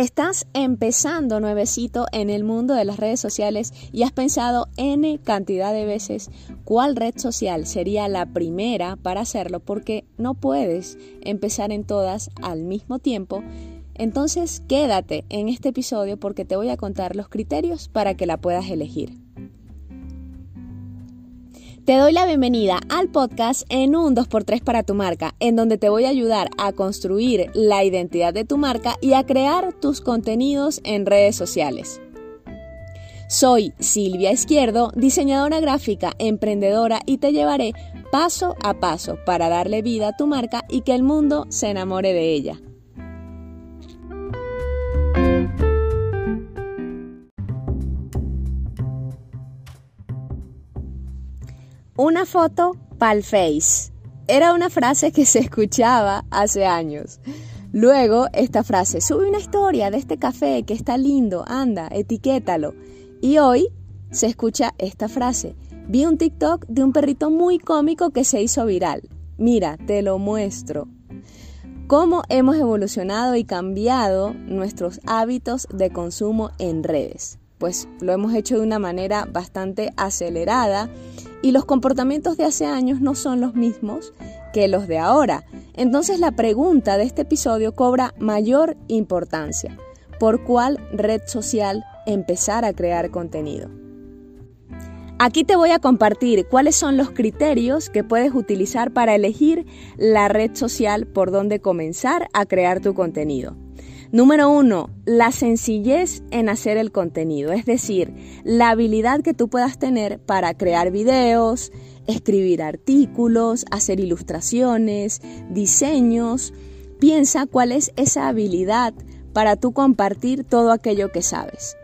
Estás empezando nuevecito en el mundo de las redes sociales y has pensado N cantidad de veces cuál red social sería la primera para hacerlo porque no puedes empezar en todas al mismo tiempo. Entonces quédate en este episodio porque te voy a contar los criterios para que la puedas elegir. Te doy la bienvenida al podcast en un 2x3 para tu marca, en donde te voy a ayudar a construir la identidad de tu marca y a crear tus contenidos en redes sociales. Soy Silvia Izquierdo, diseñadora gráfica, emprendedora y te llevaré paso a paso para darle vida a tu marca y que el mundo se enamore de ella. Una foto pal face. Era una frase que se escuchaba hace años. Luego, esta frase, sube una historia de este café que está lindo, anda, etiquétalo. Y hoy se escucha esta frase. Vi un TikTok de un perrito muy cómico que se hizo viral. Mira, te lo muestro. ¿Cómo hemos evolucionado y cambiado nuestros hábitos de consumo en redes? Pues lo hemos hecho de una manera bastante acelerada y los comportamientos de hace años no son los mismos que los de ahora. Entonces la pregunta de este episodio cobra mayor importancia. ¿Por cuál red social empezar a crear contenido? Aquí te voy a compartir cuáles son los criterios que puedes utilizar para elegir la red social por donde comenzar a crear tu contenido. Número uno, la sencillez en hacer el contenido, es decir, la habilidad que tú puedas tener para crear videos, escribir artículos, hacer ilustraciones, diseños. Piensa cuál es esa habilidad para tú compartir todo aquello que sabes.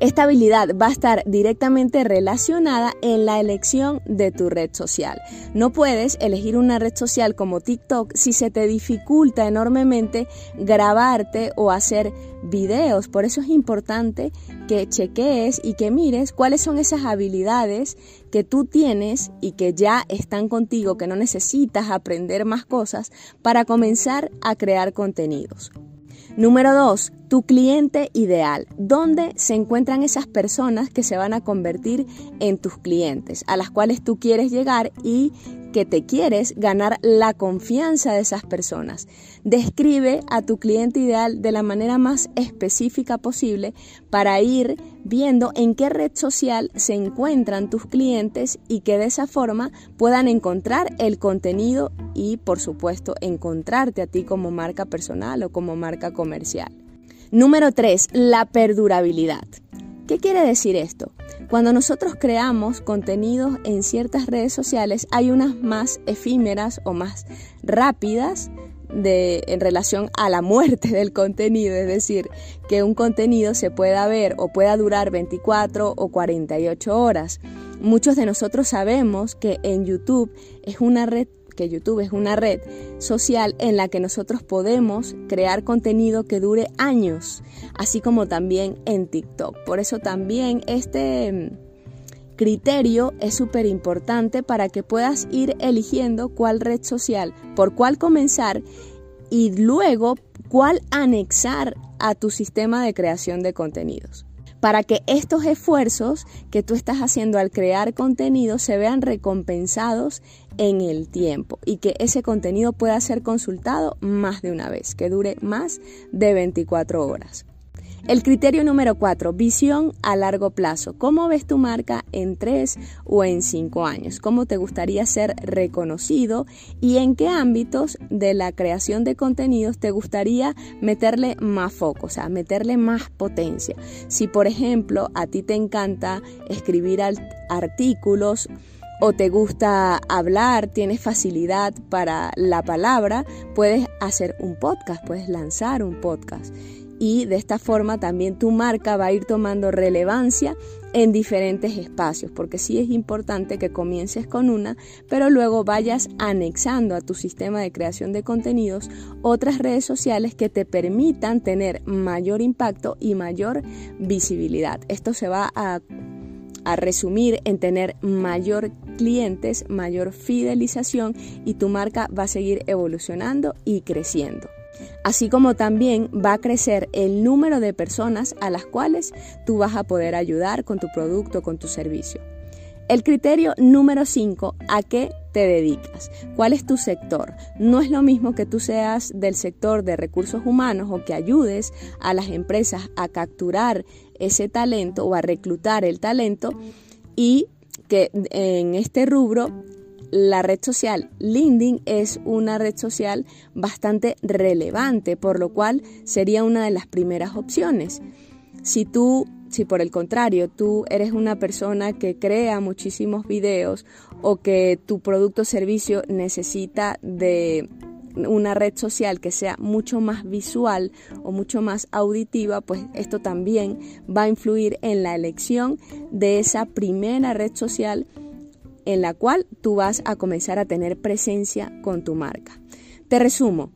Esta habilidad va a estar directamente relacionada en la elección de tu red social. No puedes elegir una red social como TikTok si se te dificulta enormemente grabarte o hacer videos. Por eso es importante que chequees y que mires cuáles son esas habilidades que tú tienes y que ya están contigo, que no necesitas aprender más cosas para comenzar a crear contenidos. Número dos, tu cliente ideal. ¿Dónde se encuentran esas personas que se van a convertir en tus clientes, a las cuales tú quieres llegar y que te quieres ganar la confianza de esas personas. Describe a tu cliente ideal de la manera más específica posible para ir viendo en qué red social se encuentran tus clientes y que de esa forma puedan encontrar el contenido y por supuesto encontrarte a ti como marca personal o como marca comercial. Número 3. La perdurabilidad. ¿Qué quiere decir esto? Cuando nosotros creamos contenidos en ciertas redes sociales, hay unas más efímeras o más rápidas de, en relación a la muerte del contenido, es decir, que un contenido se pueda ver o pueda durar 24 o 48 horas. Muchos de nosotros sabemos que en YouTube es una red que YouTube es una red social en la que nosotros podemos crear contenido que dure años, así como también en TikTok. Por eso también este mm, criterio es súper importante para que puedas ir eligiendo cuál red social, por cuál comenzar y luego cuál anexar a tu sistema de creación de contenidos para que estos esfuerzos que tú estás haciendo al crear contenido se vean recompensados en el tiempo y que ese contenido pueda ser consultado más de una vez, que dure más de 24 horas. El criterio número 4, visión a largo plazo. ¿Cómo ves tu marca en 3 o en 5 años? ¿Cómo te gustaría ser reconocido? ¿Y en qué ámbitos de la creación de contenidos te gustaría meterle más foco, o sea, meterle más potencia? Si, por ejemplo, a ti te encanta escribir artículos, o te gusta hablar, tienes facilidad para la palabra, puedes hacer un podcast, puedes lanzar un podcast y de esta forma también tu marca va a ir tomando relevancia en diferentes espacios, porque sí es importante que comiences con una, pero luego vayas anexando a tu sistema de creación de contenidos otras redes sociales que te permitan tener mayor impacto y mayor visibilidad. Esto se va a, resumir en tener mayor clientes, mayor fidelización y tu marca va a seguir evolucionando y creciendo. Así como también va a crecer el número de personas a las cuales tú vas a poder ayudar con tu producto, con tu servicio. El criterio número 5, ¿a qué te dedicas? ¿Cuál es tu sector? No es lo mismo que tú seas del sector de recursos humanos o que ayudes a las empresas a capturar ese talento o a reclutar el talento y que en este rubro la red social LinkedIn es una red social bastante relevante, por lo cual sería una de las primeras opciones. Si tú si por el contrario tú eres una persona que crea muchísimos videos o que tu producto o servicio necesita de una red social que sea mucho más visual o mucho más auditiva, pues esto también va a influir en la elección de esa primera red social en la cual tú vas a comenzar a tener presencia con tu marca. Te resumo,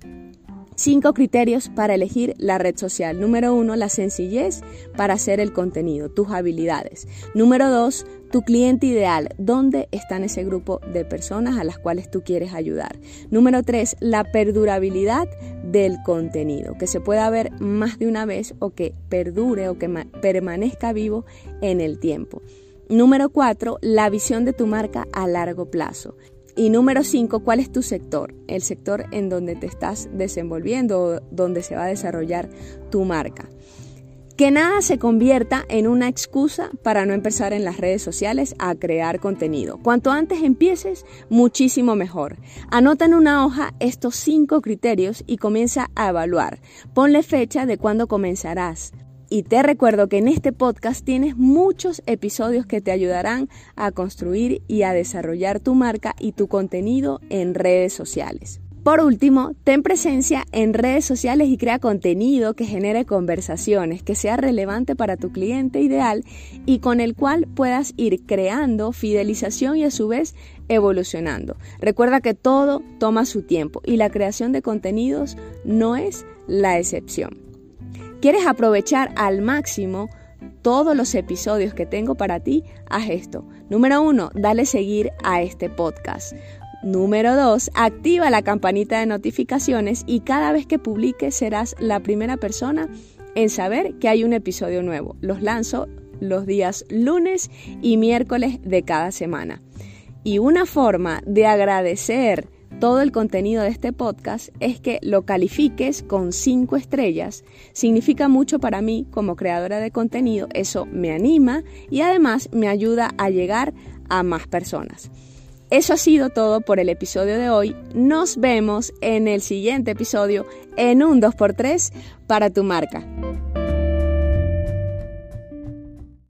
Cinco criterios para elegir la red social. Número uno, la sencillez para hacer el contenido, tus habilidades. Número dos, tu cliente ideal, dónde está en ese grupo de personas a las cuales tú quieres ayudar. Número tres, la perdurabilidad del contenido, que se pueda ver más de una vez o que perdure o que permanezca vivo en el tiempo. Número cuatro, la visión de tu marca a largo plazo. Y número cinco, ¿cuál es tu sector? El sector en donde te estás desenvolviendo, donde se va a desarrollar tu marca. Que nada se convierta en una excusa para no empezar en las redes sociales a crear contenido. Cuanto antes empieces, muchísimo mejor. Anota en una hoja estos cinco criterios y comienza a evaluar. Ponle fecha de cuándo comenzarás. Y te recuerdo que en este podcast tienes muchos episodios que te ayudarán a construir y a desarrollar tu marca y tu contenido en redes sociales. Por último, ten presencia en redes sociales y crea contenido que genere conversaciones, que sea relevante para tu cliente ideal y con el cual puedas ir creando fidelización y a su vez evolucionando. Recuerda que todo toma su tiempo y la creación de contenidos no es la excepción. ¿Quieres aprovechar al máximo todos los episodios que tengo para ti? Haz esto. Número uno, dale seguir a este podcast. Número dos, activa la campanita de notificaciones y cada vez que publique serás la primera persona en saber que hay un episodio nuevo. Los lanzo los días lunes y miércoles de cada semana. Y una forma de agradecer todo el contenido de este podcast es que lo califiques con cinco estrellas. Significa mucho para mí como creadora de contenido, eso me anima y además me ayuda a llegar a más personas. Eso ha sido todo por el episodio de hoy. Nos vemos en el siguiente episodio en un 2x3 para tu marca.